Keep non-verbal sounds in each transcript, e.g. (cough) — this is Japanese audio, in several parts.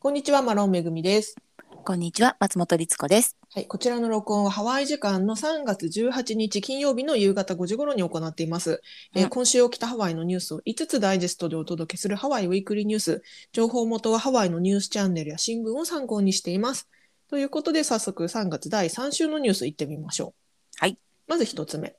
こんにちは、マロンめぐみです。こんにちは、松本律子です。はい、こちらの録音はハワイ時間の3月18日金曜日の夕方5時頃に行っています。えーうん今週起きたハワイのニュースを5つダイジェストでお届けするハワイウィークリーニュース。情報元はハワイのニュースチャンネルや新聞を参考にしています。ということで、早速3月第3週のニュースいってみましょう。はい。まず1つ目。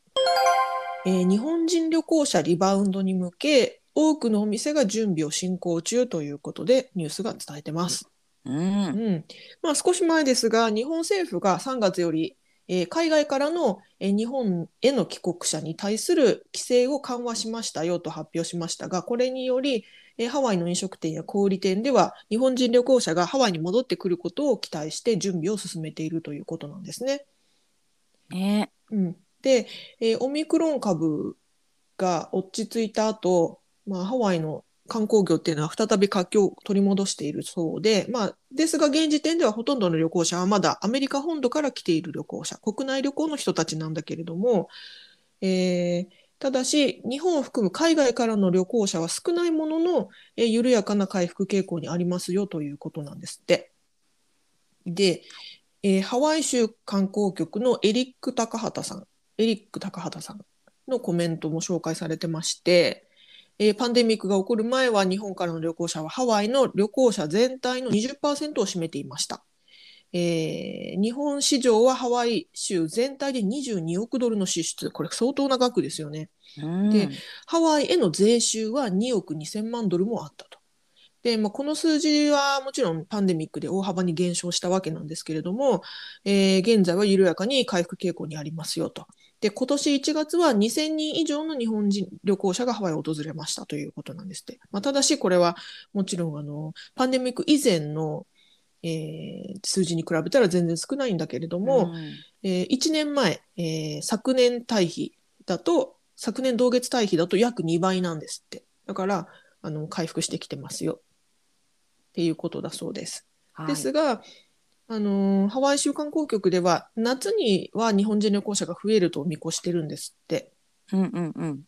えー日本人旅行者リバウンドに向け、多くのお店が準備を進行中ということで、ニュースが伝えてます。うん。うんまあ、少し前ですが、日本政府が3月より、えー海外からの、えー日本への帰国者に対する規制を緩和しましたよと発表しましたが、これにより、えーハワイの飲食店や小売店では、日本人旅行者がハワイに戻ってくることを期待して準備を進めているということなんですね。ねうん、で、えーオミクロン株が落ち着いた後、まあ、ハワイの観光業っていうのは再び活気を取り戻しているそうで、まあ、ですが現時点ではほとんどの旅行者はまだアメリカ本土から来ている旅行者、国内旅行の人たちなんだけれども、えーただし、日本を含む海外からの旅行者は少ないものの、えー緩やかな回復傾向にありますよということなんですって。で、えーハワイ州観光局のエリック・高畑さん、エリック・高畑さんのコメントも紹介されてまして、えーパンデミックが起こる前は日本からの旅行者はハワイの旅行者全体の20%を占めていました。えー日本市場はハワイ州全体で22億ドルの支出、これ相当な額ですよね。うん。でハワイへの税収は2億2000万ドルもあったと。で、まあ、この数字はもちろんパンデミックで大幅に減少したわけなんですけれども、えー現在は緩やかに回復傾向にありますよと。で、今年1月は2000人以上の日本人旅行者がハワイを訪れましたということなんですって。まあ、ただし、これはもちろんあのパンデミック以前の、えー数字に比べたら全然少ないんだけれども、うんえー1年前、えー昨年対比だと、昨年同月対比だと約2倍なんですって。だから、あの、回復してきてますよ。っていうことだそうです。はいですが、あのーハワイ州観光局では、夏には日本人旅行者が増えると見越してるんですって。うんうんうん。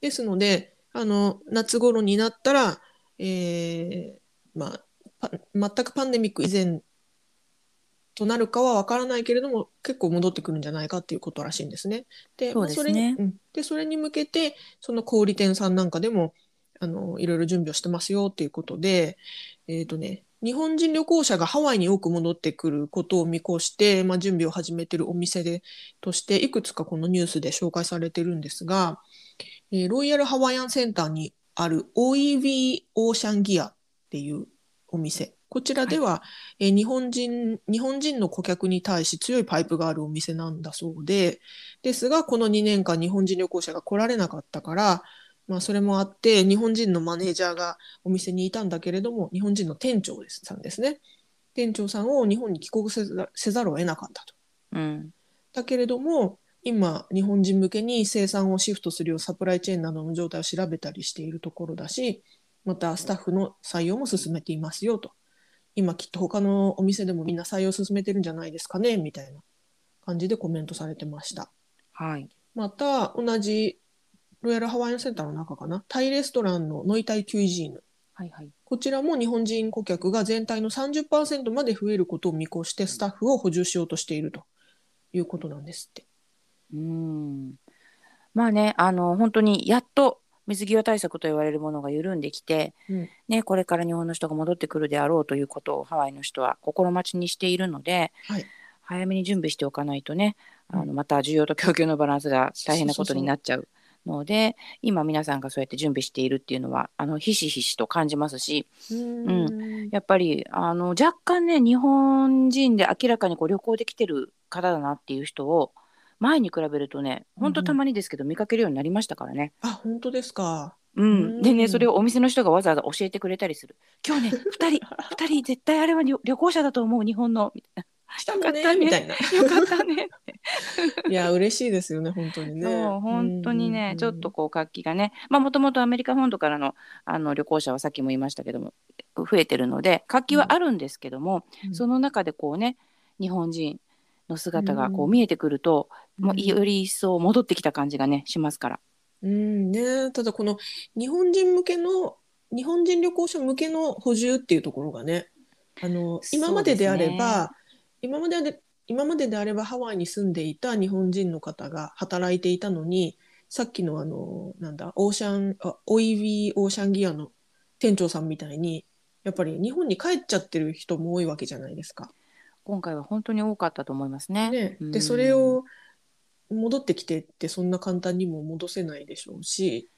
ですので、あの、夏頃になったら、えーまあ、パ全くパンデミック以前となるかは分からないけれども、結構戻ってくるんじゃないかっていうことらしいんですね。で、そねそれに、うんで、それに向けて、その小売店さんなんかでも、あの、いろいろ準備をしてますよっていうことで、えっとね、日本人旅行者がハワイに多く戻ってくることを見越して、まあ、準備を始めているお店でとして、いくつかこのニュースで紹介されてるんですが、えーロイヤルハワイアンセンターにある OEV オーシャンギアっていうお店。こちらでは、えー日本人、日本人の顧客に対し強いパイプがあるお店なんだそうで、ですが、この2年間日本人旅行者が来られなかったから、まあ、それもあって、日本人のマネージャーがお店にいたんだけれども、日本人の店長ですさんですね。店長さんを日本に帰国せざせざるを得なかったと。うん。だけれども、今、日本人向けに生産をシフトするようサプライチェーンなどの状態を調べたりしているところだし、またスタッフの採用も進めていますよと。今きっと他のお店でもみんな採用進めてるんじゃないですかね、みたいな感じでコメントされてました。はい。また、同じロイヤルハワイアンセンターの中かな、タイレストランのノイタイキュイジーヌ。はいはい。こちらも日本人顧客が全体の30%まで増えることを見越してスタッフを補充しようとしているということなんですって。うん。まあね、あの、本当にやっと水際対策と言われるものが緩んできて、うんね、これから日本の人が戻ってくるであろうということをハワイの人は心待ちにしているので、はい早めに準備しておかないとね、あうのまた需要と供給のバランスが大変なことになっちゃうので今皆さんがそうやって準備しているっていうのはあのひしひしと感じますしうーん。やっぱりあの若干ね日本人で明らかにこう旅行で来てる方だなっていう人を前に比べるとねほんとたまにですけど見かけるようになりましたからね。あ、本当ですか？うん、うん。でねそれをお店の人がわざわざ教えてくれたりする「今日ね2人2人絶対あれは旅旅行者だと思う日本の」みたい来たのねよかったね。みたいな。な「よかったね」(laughs) いや、嬉しいですよね、本当にね。そう本当にね、うんちょっとこう活気がね。まあもともとアメリカ本土からのあの旅行者はさっきも言いましたけども増えてるので活気はあるんですけども、うん。その中でこうね日本人の姿がこううん。見えてくると、もううんより一層戻ってきた感じがねしますから。うんね、ただこの日本人向けの日本人旅行者向けの補充っていうところがねあの今までであれば、今までで今までであればハワイに住んでいた日本人の方が働いていたのにさっきのあのなんだオーシャンあオイビーオーシャンギアの店長さんみたいにやっぱり日本に帰っちゃってる人も多いわけじゃないですか。今回は本当に多かったと思いますね。ね、うんでそれを戻ってきてってそんな簡単にも戻せないでしょうし、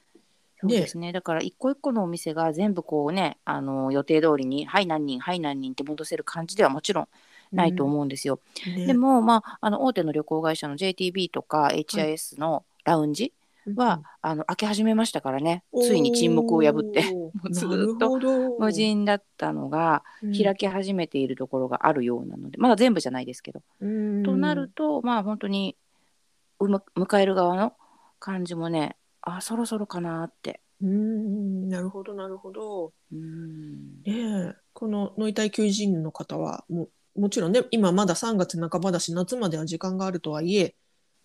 そうですね。だから一個一個のお店が全部こうね、あの予定通りに、はい何人、はい何人って戻せる感じではもちろんないと思うんですよ。うん。ね。でも、まあ、あの大手の旅行会社の JTB とか HIS のラウンジは、あの開け始めましたからね、ついに沈黙を破って、(laughs) おーうずーっと無人だったのがうん。開き始めているところがあるようなので、まだ全部じゃないですけど。うん。となると、まあ本当に迎える側の感じもね、あそろそろかなって。うん。なるほどなるほど。うん。ねえ。このノイタイ求人の方はももちろんね今まだ3月半ばだし夏までは時間があるとはいえ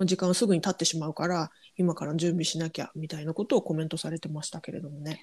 時間はすぐに経ってしまうから今から準備しなきゃみたいなことをコメントされてましたけれどもね。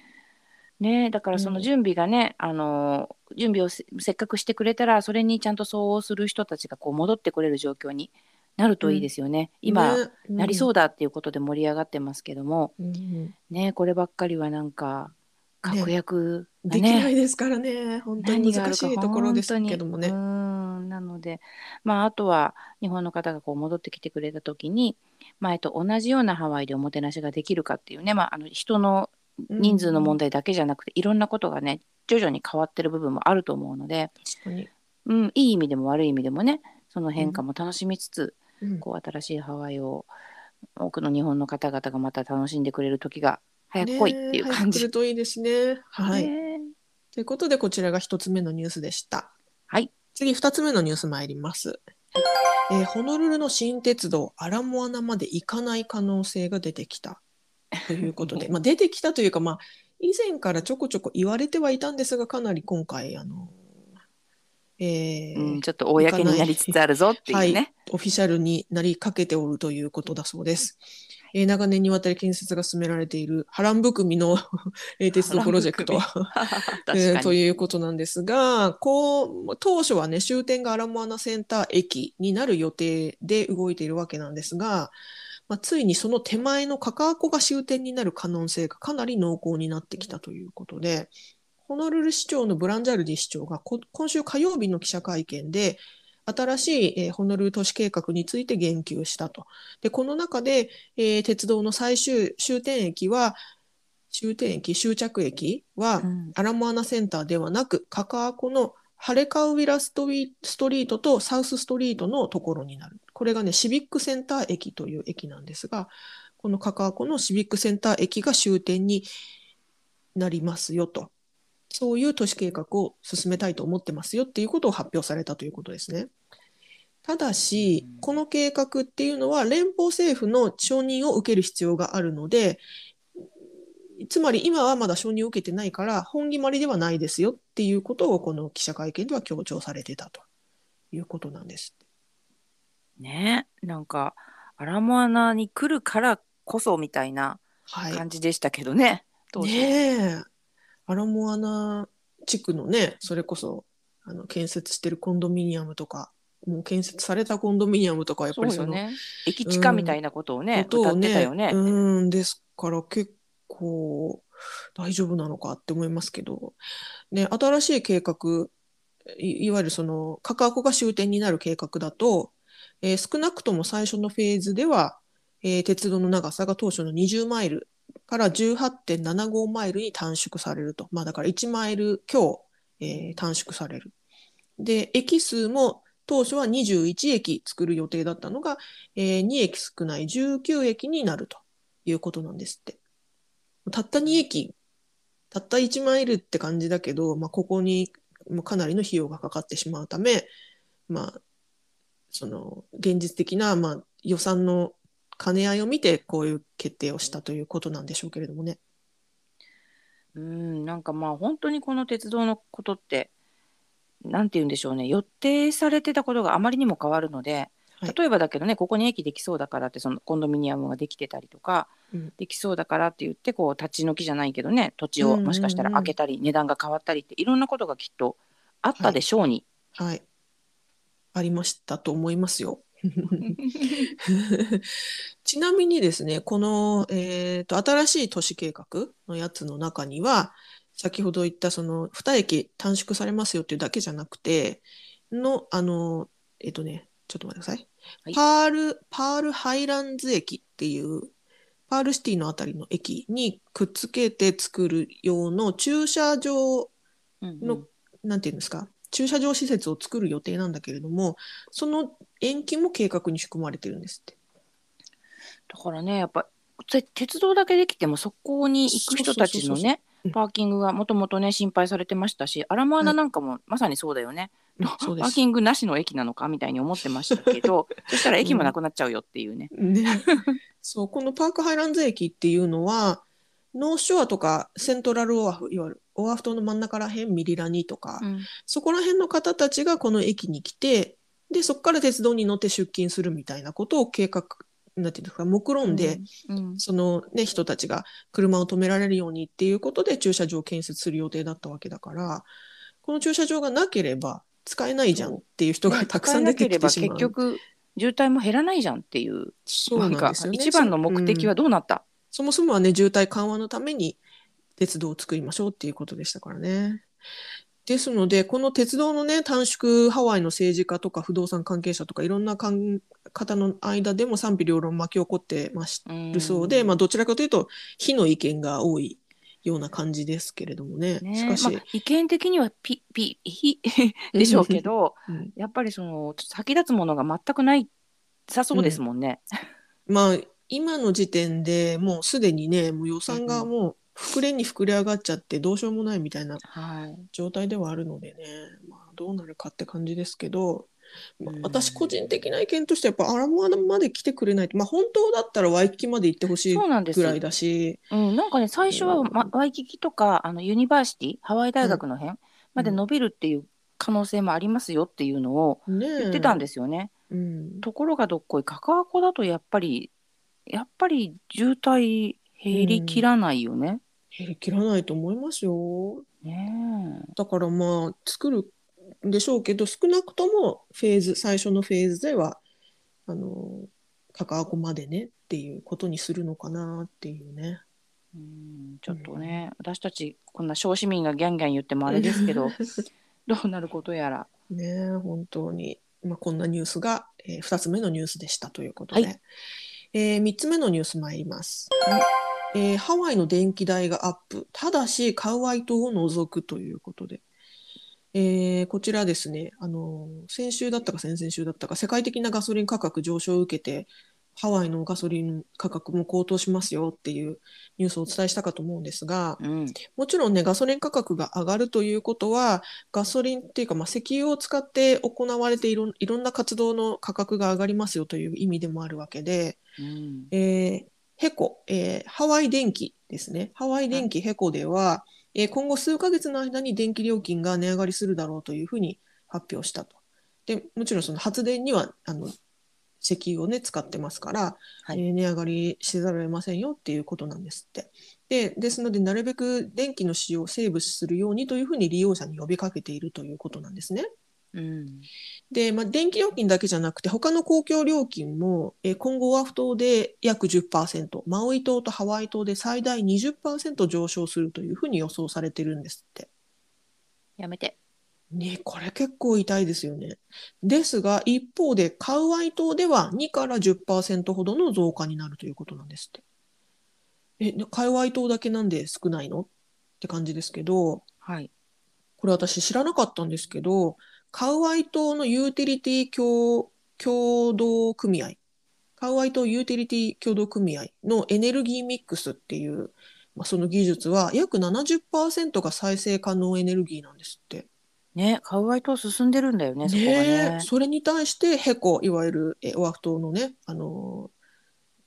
ね、だからその準備がね、あの準備をせせっかくしてくれたらそれにちゃんと相応する人たちがこう戻ってこれる状況になるといいですよね。今、ね。なりそうだっていうことで盛り上がってますけども、うん。うんね、こればっかりはなんか確約ができなねいですからね。本当に難しいところですけどもね。う。ん。なので、まあ、あとは日本の方がこう戻ってきてくれた時に前と同じようなハワイでおもてなしができるかっていうね、まあ、あの人の人数の問題だけじゃなくて、いろんなことがね徐々に変わってる部分もあると思うので、確かに。うん、いい意味でも悪い意味でもねその変化も楽しみつつ、うん。こう新しいハワイを多くの日本の方々がまた楽しんでくれる時が早く来いっていうねえ早感じ。く来るといいですね。はい。ねということでこちらが一つ目のニュースでした。はい。次二つ目のニュース参ります。えーホノルルの新鉄道アラモアナまで行かない可能性が出てきたということで、(laughs) まあ出てきたというかまあ以前からちょこちょこ言われてはいたんですがかなり今回あの、えーうん、ちょっと公になりつつあるぞっていうね。オフィシャルになりかけておるということだそうです。えー長年にわたり建設が進められている波乱含みの (laughs) えー鉄道プロジェクト。(laughs) 確えーと。いうことなんですが、こう、当初はね、終点がアラモアナセンター駅になる予定で動いているわけなんですが、まあ、ついにその手前のカカアコが終点になる可能性がかなり濃厚になってきたということで、ホノルル市長のブランジャルディ市長がこ今週火曜日の記者会見で、新しい、えーホノルル都市計画について言及したと。で、この中で、えー鉄道の最終終点駅は、終点駅、終着駅は、うんアラモアナセンターではなく、カカアコのハレカウィラストリストリートとサウスストリートのところになる。これがね、シビックセンター駅という駅なんですが、このカカアコのシビックセンター駅が終点になりますよと。そういう都市計画を進めたいと思ってますよっていうことを発表されたということですね。ただしうん、この計画っていうのは連邦政府の承認を受ける必要があるので、つまり今はまだ承認を受けてないから本決まりではないですよっていうことをこの記者会見では強調されてたということなんです。ねなんかアラモアナに来るからこそみたいなはい。感じでしたけどね。当時ねえ。アラモアナ地区のね、それこそあの建設してるコンドミニアムとか、もう建設されたコンドミニアムとかはやっぱりそのね。駅地下みたいなことをね、歌っことをねてたよね。うん、ですから結構大丈夫なのかって思いますけど、ね、新しい計画、いいわゆるその、カカアコが終点になる計画だと、えー少なくとも最初のフェーズでは、えー鉄道の長さが当初の20マイルから18.75マイルに短縮されると。まあだから1マイル強、えー短縮される。で、駅数も当初は21駅作る予定だったのが、えー2駅少ない19駅になるということなんですって。たった2駅、たった1マイルって感じだけど、まあ、ここにかなりの費用がかかってしまうため、まあ、その現実的な、まあ、予算の兼ね合いを見てこういう決定をしたということなんでしょうけれどもね。うん、なんかまあ本当にこの鉄道のことって、なんて言うんでしょうね、予定されてたことがあまりにも変わるので、はい例えばだけどね、ここに駅できそうだからって、そのコンドミニアムができてたりとか、うんできそうだからって言って、こう立ち退きじゃないけどね、土地をもしかしたら開けたり、値段が変わったりって、いろんなことがきっとあったでしょうに。はい。ありましたと思いますよ。(laughs) ちなみにですね、この、えーと、新しい都市計画のやつの中には、先ほど言ったその2駅短縮されますよっていうだけじゃなくて、の、あの、えっ、とね、ちょっと待ってください。はいパール、パールハイランズ駅っていう、パールシティのあたりの駅にくっつけて作る用の駐車場うんのなんていうんですか、駐車場施設を作る予定なんだけれども、その延期も計画に含まれてるんですって。だからねやっぱて鉄道だけできてもそこに行く人たちのねうんパーキングがもともとね心配されてましたしアラモアナなんかもまさにそうだよね、そうです。パーキングなしの駅なのかみたいに思ってましたけど (laughs) そしたら駅もなくなっちゃうよっていうね。ね、そうこのパークハイランズ駅っていうのはノースショアとかセントラルオアフいわゆるオアフ島の真ん中ら辺ミリラニとか、うん。そこら辺の方たちがこの駅に来てでそこから鉄道に乗って出勤するみたいなことを計画なんていうんですか目論んで、うん。そのね人たちが車を止められるようにっていうことで駐車場を建設する予定だったわけだからこの駐車場がなければ使えないじゃんっていう人がたくさん出てきてしまう。結局渋滞も減らないじゃんっていうそうなんかですよね。一番の目的はどうなった、そもそもはね、渋滞緩和のために鉄道を作りましょうっていうことでしたからね。ですので、この鉄道のね、短縮、ハワイの政治家とか不動産関係者とかいろんなかん方の間でも賛否両論巻き起こってますうんるそうで、まあどちらかというと、非の意見が多いような感じですけれどもね。ねしかし、まあ、意見的にはピ (laughs) ピヒでしょうけどうんやっぱりその先立つものが全くないさそうですもんね。まあ今の時点でもうすでにね、もう予算がもう膨れに膨れ上がっちゃってどうしようもないみたいなはい。状態ではあるのでね、まあ、どうなるかって感じですけど、まあうん。私個人的な意見としてやっぱアラモアナまで来てくれないと、まあ、本当だったらワイキキまで行ってほしいそうなんです。ぐらいだし、うん、なんかね最初は、ま、ワイキキとかあのユニバーシティハワイ大学の辺まで伸びるっていう可能性もありますよっていうのを言ってたんですよね。うん、ところがどっこいカカアコだとやっぱりやっぱり渋滞減りきらないよね。減りきらないと思いますよ。ねだからまあ作るんでしょうけど少なくともフェーズ最初のフェーズではあのカカアコまでねっていうことにするのかなっていうね。えうんちょっとね、私たちこんな小市民がギャンギャン言ってもあれですけど (laughs) どうなることやら。ねえ本当に、まあ、こんなニュースが、え2つ目のニュースでしたということで、はいえ3つ目のニュース参ります、えーハワイの電気代がアップ。ただしカウアイ島を除くということで、えーこちらですね。あの先週だったか先々週だったか世界的なガソリン価格上昇を受けてハワイのガソリン価格も高騰しますよっていうニュースをお伝えしたかと思うんですが、うんもちろんね、ガソリン価格が上がるということは、ガソリンっていうか、まあ、石油を使って行われていろいろんな活動の価格が上がりますよという意味でもあるわけで、うんえーヘコ、えーハワイ電気ですね。ハワイ電気ヘコでは、えー今後数ヶ月の間に電気料金が値上がりするだろうというふうに発表したと。で、もちろんその発電には、あの、石油をね、使ってますから、はいえー値上がりせざるを得ませんよっていうことなんですって。で、ですので、なるべく電気の使用をセーブするようにというふうに利用者に呼びかけているということなんですね。うんで、まあ、電気料金だけじゃなくて、他の公共料金も、えー今後オアフ島で約10%、マウイ島とハワイ島で最大20%上昇するというふうに予想されてるんですって。やめて。ね、これ結構痛いですよね。ですが、一方で、カウアイ島では2から10%ほどの増加になるということなんですって。え、でカウアイ島だけなんで少ないのって感じですけど、はい。これ私知らなかったんですけど、カウアイ島のユーティリティ協協同組合、カウアイ島ユーティリティ協同組合のエネルギーミックスっていう、まあ、その技術は約70%が再生可能エネルギーなんですって。ね、カウアイ島進んでるんだよね、そこがね。それに対してヘコいわゆるえオアフ島のねあの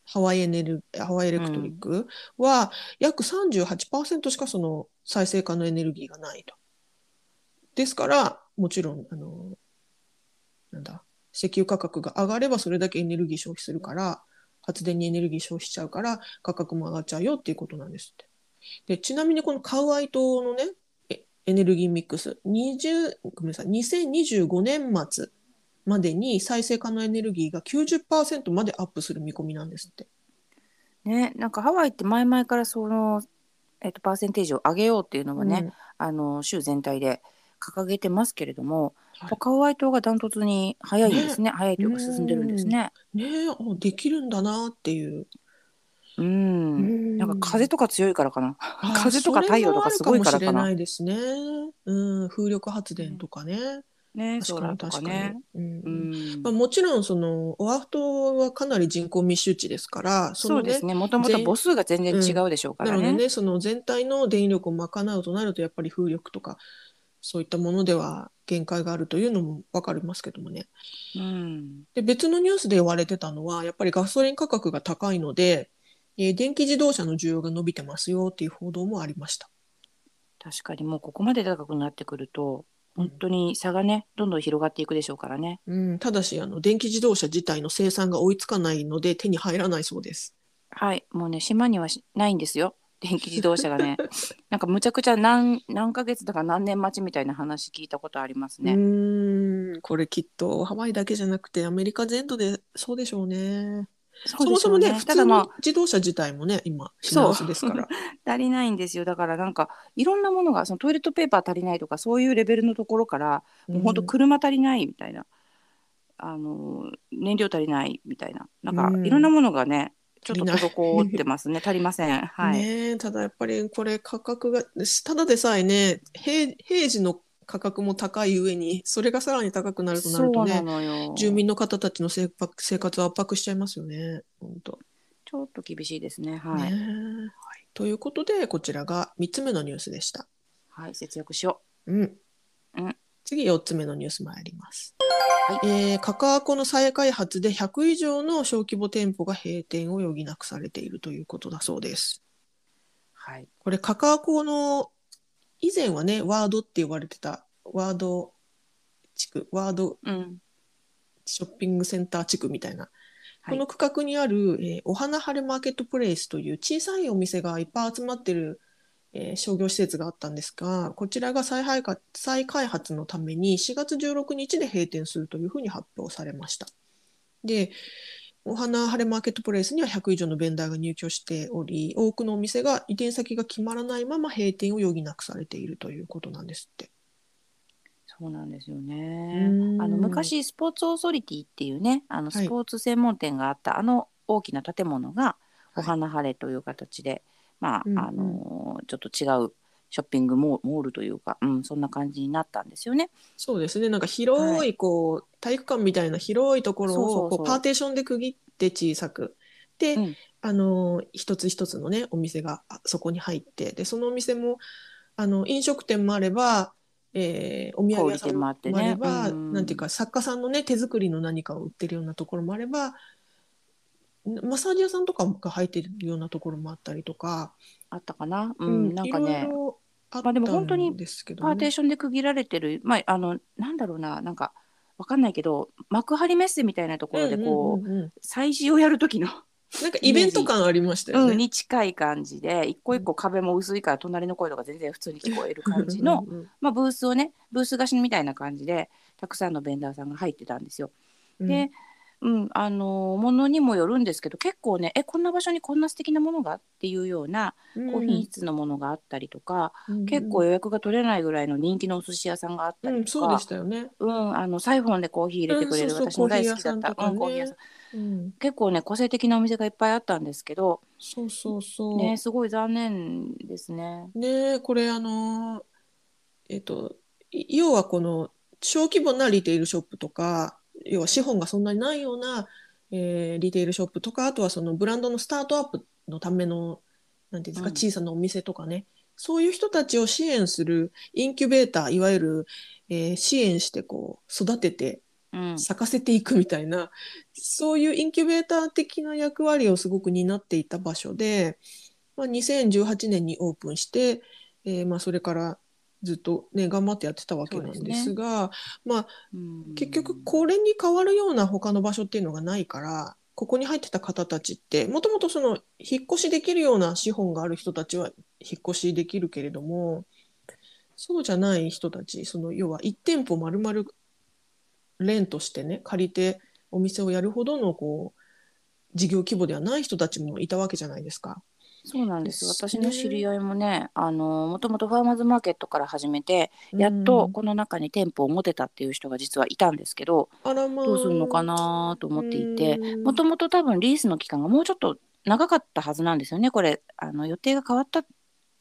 ハワイエネルハワイエレクトリックは約38%しかその再生可能エネルギーがないと。ですからもちろんあのなんだ石油価格が上がればそれだけエネルギー消費するから発電にエネルギー消費しちゃうから価格も上がっちゃうよっていうことなんですって。でちなみにこのカウアイ島のねえエネルギーミックス。20ごめんなさい。2025年末までに再生可能エネルギーが90%までアップする見込みなんですって。ね、なんかハワイって前々からその、えっと、パーセンテージを上げようっていうのはね、あの州全体で掲げてますけれども、はい。ハワイ島がダントツに早いですね。早いというか進んでるんですね。ねできるんだなっていう。うん、なんか風とか強いからかな。あ風とか太陽とかすごいからかなそれもあるもしれないですね。うん、風力発電とかね。ね、確かに確かにね。。うんうんまあ、もちろんそのオアフ島はかなり人口密集地ですからそのねそうですね。もともと母数が全然違うでしょうからね。なのでねその全体の電力を賄うとなるとやっぱり風力とかそういったものでは限界があるというのも分かりますけどもね。うん。で別のニュースで言われてたのはやっぱりガソリン価格が高いので、えー電気自動車の需要が伸びてますよっていう報道もありました。確かにもうここまで高くなってくると本当に差がねどんどん広がっていくでしょうからね。うん、ただしあの電気自動車自体の生産が追いつかないので手に入らないそうです。はい、もうね島にはしないんですよ。電気自動車がね (laughs) なんかむちゃくちゃ何何ヶ月だか何年待ちみたいな話聞いたことありますうね。ーんこれきっとハワイだけじゃなくてアメリカ全土でそうでしょうね。そそもそもね普通の自動車自体もね今品薄ですから。あ足りないんですよ。だからなんかいろんなものがそのトイレットペーパー足りないとかそういうレベルのところからもう本当車足りないみたいな、あの燃料足りないみたいな。なんかうん。いろんなものがねちょっと滞ってますね。足りません。はい、ねえただやっぱりこれ価格がただでさえね平平時の価格も高い上にそれがさらに高くなるとなるとね住民の方たちの生活生活を圧迫しちゃいますよね。本当ちょっと厳しいですね。はい、ね。えということでこちらが3つ目のニュースでした。はい節約しよう。ん。うん。次4つ目のニュース参ります。はい。えーカカアコの再開発で100以上の小規模店舗が閉店を余儀なくされているということだそうです。うはい。これカカアコの以前はねワードって呼ばれてたワード地区ワードうんショッピングセンター地区みたいな、はいこの区画にある、えーお花晴れマーケットプレイスという小さいお店がいっぱい集まってる、えー商業施設があったんですがこちらが再開発再開発のために4月16日で閉店するというふうに発表されました。でお花晴れマーケットプレイスには100以上のベンダーが入居しており多くのお店が移転先が決まらないまま閉店を余儀なくされているということなんですって。そうなんですようね。ん。あの昔スポーツオーソリティっていうねあのはい。スポーツ専門店があった、あの大きな建物がはい。お花晴れという形で、まあ、うんうん。あのちょっと違うショッピングモールというか、うん、そんな感じになったんですよね。そうですね。なんか広はい。こう、体育館みたいな広いところをこうパーテーションで区切って小さく。で、うん。あの一つ一つのねお店があそこに入って。でそのお店もあの飲食店もあれば、えーお土産屋さんもあればねうん。なんていうか作家さんのね手作りの何かを売ってるようなところもあればマッサージ屋さんとかが入ってるようなところもあったりとか、あったかな、うんなんかね。あっまあでも本当にたんですけどねパーテーションで区切られてる、まあ、あのなんだろうななんかわかんないけど幕張メッセみたいなところでこう,、うんうんうんうん。催事をやる時のなんかイベント感ありましたよね。うん、に近い感じで一個一個壁も薄いから隣の声とか全然普通に聞こえる感じのまあ、ブースをねブース貸しみたいな感じでたくさんのベンダーさんが入ってたんですよ。うんで、うん、あのものにもよるんですけど結構ねえこんな場所にこんな素敵なものがっていうような高品質のものがあったりとか、うん結構予約が取れないぐらいの人気のお寿司屋さんがあったうん、りとかそうでし、たよね。うんあのサイフォンでコーヒー入れてくれる、私の大好きだったコーヒー屋さんうん結構ね個性的なお店がいっぱいあったんですけど、そうそうそう。ね、ねすごい残念ですね。えこれあのーえっとい要はこの小規模なリテールショップとか要は資本がそんなにないような、えーリテールショップとかあとはそのブランドのスタートアップのためのなんていうんですか、うん小さなお店とかねそういう人たちを支援するインキュベーターいわゆる、えー支援してこう育ててうん咲かせていくみたいなそういうインキュベーター的な役割をすごく担っていた場所で、まあ、2018年にオープンして、えーまあ、それからずっと、ね、頑張ってやってたわけなんですがま結局これに変わるような他の場所っていうのがないからここに入ってた方たちってもともとその引っ越しできるような資本がある人たちは引っ越しできるけれどもそうじゃない人たちその要は1店舗丸々レントしてね借りてお店をやるほどのこう事業規模ではない人たちもいたわけじゃないですか。そうなんです。私の知り合いもねあのもともとファーマーズマーケットから始めてやっとこの中に店舗を持てたっていう人が実はいたんですけどまあ。どうするのかなと思っていてうん。もともと多分リースの期間がもうちょっと長かったはずなんですよね。これあの予定が変わったん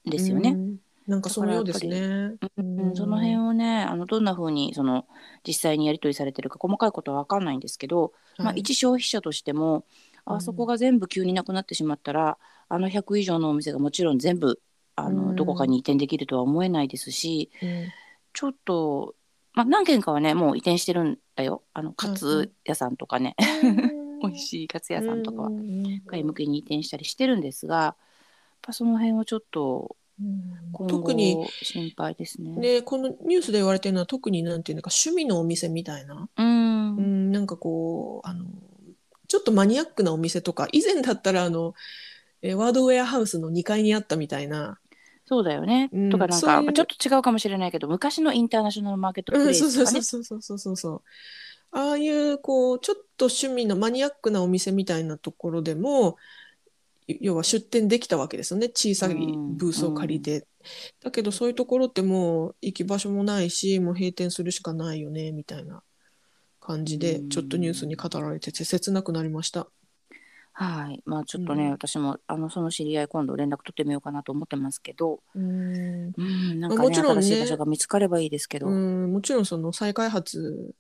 ですよね。うんなんかそのようですね。うん、その辺をねあのどんな風にその実際にやり取りされてるか細かいことは分かんないんですけど、まあ、はい。一消費者としてもうん。あそこが全部急になくなってしまったらあの100以上のお店がもちろん全部あの、うん。どこかに移転できるとは思えないですしうん。ちょっと、まあ、何軒かはねもう移転してるんだよ。あのカツ屋さんとかね、(laughs) 美味いしいカツ屋さんとかはうん外向けに移転したりしてるんですがやっぱその辺をちょっと特に心配ですね。ね、このニュースで言われてるのは特になんていうのか趣味のお店みたいな、うんうん、なんかこうあのちょっとマニアックなお店とか以前だったらあのえーワードウェアハウスの2階にあったみたいな、そうだよね。うんとかなんかちょっと違うかもしれないけど昔のインターナショナルマーケットプうん、レイスとかね。そうそうそうそうそうああいうこうちょっと趣味のマニアックなお店みたいなところでも要は出店できたわけですよね。小さいブースを借りて、だけどそういうところってもう行き場所もないしもう閉店するしかないよねみたいな感じでうん。ちょっとニュースに語られてて切なくなりました。はい。まあちょっとね、うん。私もあのその知り合い今度連絡取ってみようかなと思ってますけど、うん。うん、なんかねまあもちろんね。新しい場所が見つかればいいですけど、うん。もちろんその再開発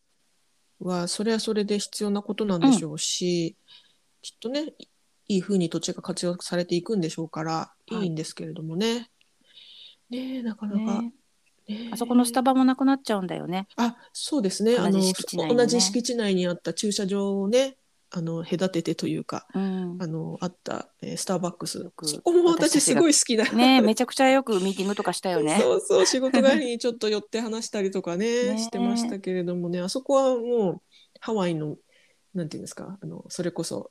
はそれはそれで必要なことなんでしょうし、きっとねいいい風に土地が活用されていくんでしょうからはいいいんですけれどもね。ねえなかなか、ね、ねえあそこのスタバもなくなっちゃうんだよね。あそうですねあの同じ敷地内のね同じ敷地内にあった駐車場をねあの隔ててというかうんあ。のあった、えースターバックスそこも私すごい好きな。ねめちゃくちゃよくミーティングとかしたよね。(laughs) そうそう仕事帰りにちょっと寄って話したりとかねねしてましたけれどもねあそこはもうハワイのなんていうんですかあのそれこそ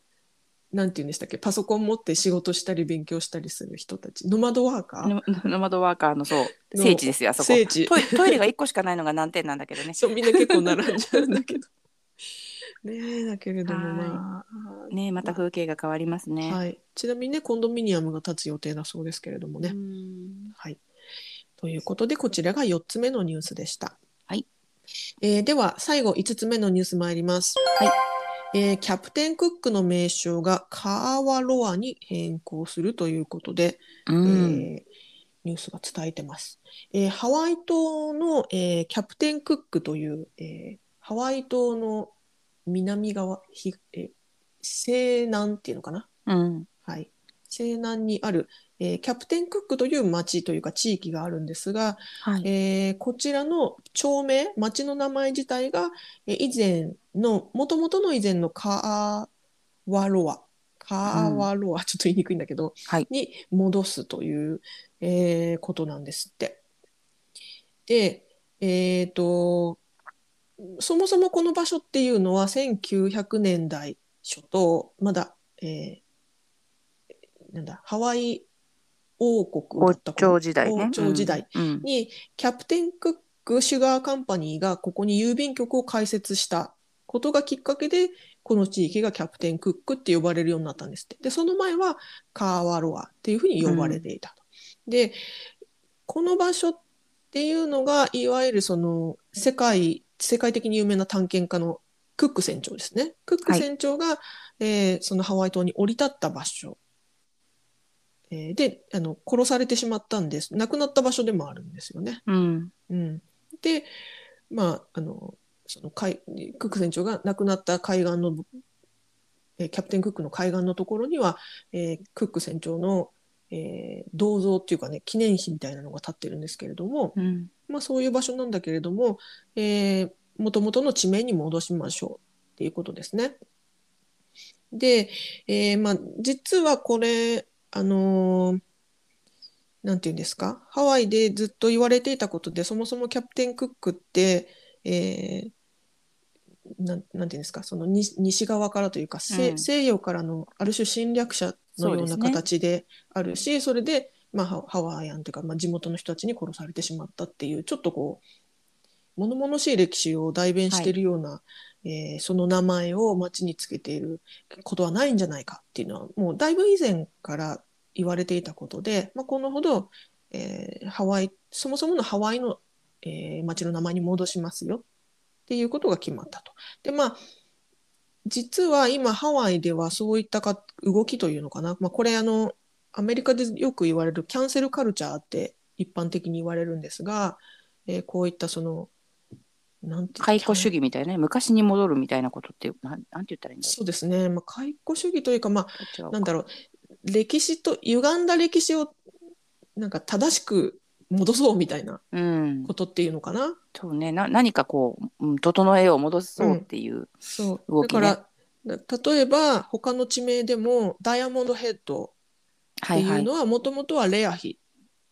なんていうんでしたっけ？パソコン持って仕事したり勉強したりする人たち。ノマドワーカー？ノ (laughs) ノマドワーカーのそう。の聖地ですよあそこ。聖地。トイトイレが1個しかないのが難点なんだけどね。そうみんな結構並んじゃうんだけど。(laughs) ねえだけれどもはいまあねまた風景が変わりますね。はい、ちなみにねコンドミニアムが建つ予定だそうですけれどもね。うん。はい、ということでこちらが4つ目のニュースでした。はい。えーでは最後5つ目のニュース参ります。はいえーキャプテンクックの名称がカーワロアに変更するということで、うん。えーニュースが伝えてます。えーハワイ島の、えーキャプテンクックという、えーハワイ島の南側、ひえー西南っていうのかな？うん。はい、西南にある、えーキャプテンクックという町というか地域があるんですが、はい。えーこちらの町名、町の名前自体が、えー以前の、もともとの以前のカーワロア、カーワロア、ちょっと言いにくいんだけど、はい。に戻すという、えーことなんですって。で、えっと、そもそもこの場所っていうのは1900年代初頭、まだ、えーなんだ、ハワイ王国だ王った頃朝時代ね。王朝時代うん。に、キャプテンクックシュガーカンパニーがここに郵便局を開設したことがきっかけで、この地域がキャプテンクックって呼ばれるようになったんですって。で、その前はカーワロアっていうふうに呼ばれていたと。で、この場所っていうのが、いわゆるその世界、世界的に有名な探検家のクック船長ですね。クック船長が、えーそのハワイ島に降り立った場所。えーであの殺されてしまったんです亡くなった場所でもあるんですよね。うん。うん、でまああのその海クック船長が亡くなった海岸の、えーキャプテンクックの海岸のところには、えークック船長の、えー銅像っていうかね記念碑みたいなのが立ってるんですけれども、うん。まあ、そういう場所なんだけれども、えー、元々の地名に戻しましょうっていうことですね。で、えーまあ、実はこれ、あのーなんていうんですか、ハワイでずっと言われていたことで、そもそもキャプテンクックって、えーなんなんていうんですか、その西西側からというか、西うん。西洋からのある種侵略者のような形であるし、それでまあ、ハハワイアンというか、まあ、地元の人たちに殺されてしまったっていうちょっとこう物々しい歴史を代弁しているような、えーその名前を町につけていることはないんじゃないかっていうのはもうだいぶ以前から言われていたことで、まあ、このほど、えーハワイそもそものハワイの、えー町の名前に戻しますよっていうことが決まったと。でまあ実は今ハワイではそういったか動きというのかな、まあ、これあのアメリカでよく言われるキャンセルカルチャーって一般的に言われるんですが、えーこういったそのなんて解雇主義みたいなね昔に戻るみたいなことってなんなんて言ったらいいんだろそうですね、まあ、解雇主義というか、まあ、なんだろう歴史と歪んだ歴史をなんか正しく戻そうみたいなうん。ことっていうのかな。そうね。な何かこう、うん、整えを戻そうっていう、そう。動きね。だからだ例えば他の地名でもダイヤモンドヘッドってはい。うのはもともとはレアヒ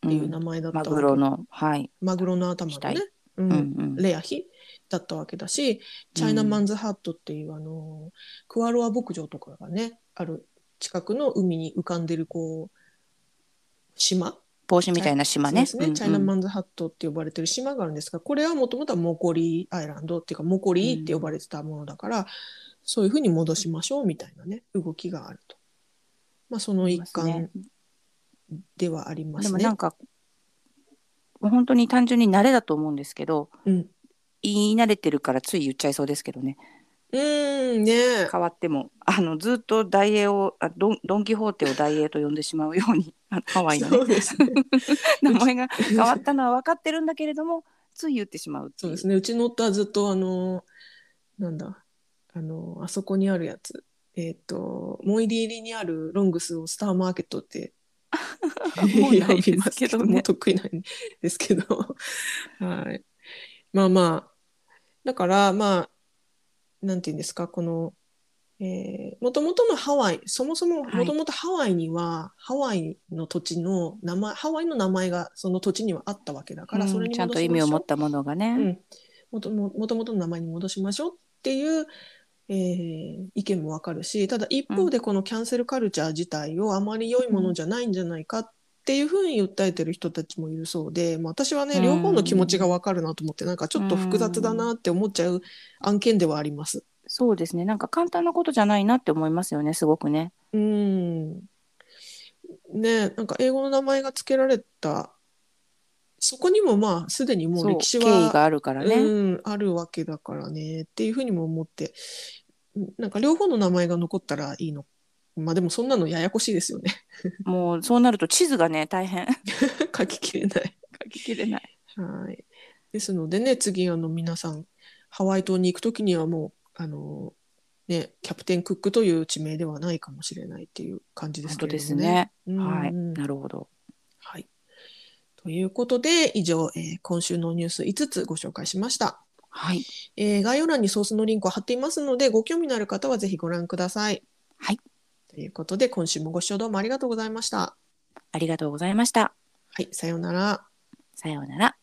っていう名ん。前だったわけ、マグロのはい、マグロの頭のね、ううん。んうん、レアヒだったわけだしチャイナマンズハットっていう、あのクワロア牧場とかがねある近くの海に浮かんでるこう島。帽子みたいな島ね。ね、うんうん。チャイナマンズハットって呼ばれてる島があるんですがこれはもともとはモコリーアイランドっていうかモコリーって呼ばれてたものだから、そういうふうに戻しましょうみたいなね動きがあると。まあその一環ではありまね。ですもなんか本当に単純に慣れだと思うんですけどうん、言い慣れてるからつい言っちゃいそうですけどねうーんね変わってもあのずっと大英をあドンドン・キホーテを大英と呼んでしまうようにハワイのねそうですね。(laughs) 名前が変わったのは分かってるんだけれどもつい言ってしまうそうですね。うちの夫はずっとあのなんだあのあそこにあるやつ。えっ、と、モイリ入りにあるロングスをスターマーケットって (laughs) もうないですけどね (laughs) もう得意なんですけど。はい。まあまあ、だからまあ、なんていうんですか、この、えー、もともとのハワイ、そもそもはい。もともとハワイには、ハワイの土地の名前、ハワイの名前がその土地にはあったわけだから、うんそれにちゃんと意味を持ったものがね、うん、もとももともとの名前に戻しましょうっていう、えー意見もわかるしただ一方でこのキャンセルカルチャー自体をあまり良いものじゃないんじゃないかっていうふうに訴えてる人たちもいるそうで、まあ、私はねうん。両方の気持ちがわかるなと思ってなんかちょっと複雑だなって思っちゃう案件ではあります。そうですね。なんか簡単なことじゃないなって思いますよねすごくね。うん。ねなんか英語の名前が付けられたそこにもまあすでにもう歴史経緯はがあるからね、うん、あるわけだからねっていうふうにも思ってうんなんか両方の名前が残ったらいいのまあでもそんなのややこしいですよねもうそうなると地図がね大変 (laughs) 書ききれない書ききれないはいですのでね次あの皆さんハワイ島に行く時にはもうあのねキャプテンクックという地名ではないかもしれないっていう感じですけれどもね。ですね、うんはいうんなるほどはい。ということで以上、えー今週のニュース5つご紹介しました。はいえー概要欄にソースのリンクを貼っていますので、ご興味のある方はぜひご覧ください。はい。ということで、今週もご視聴どうもありがとうございました。ありがとうございましたはい、さようなら。さようなら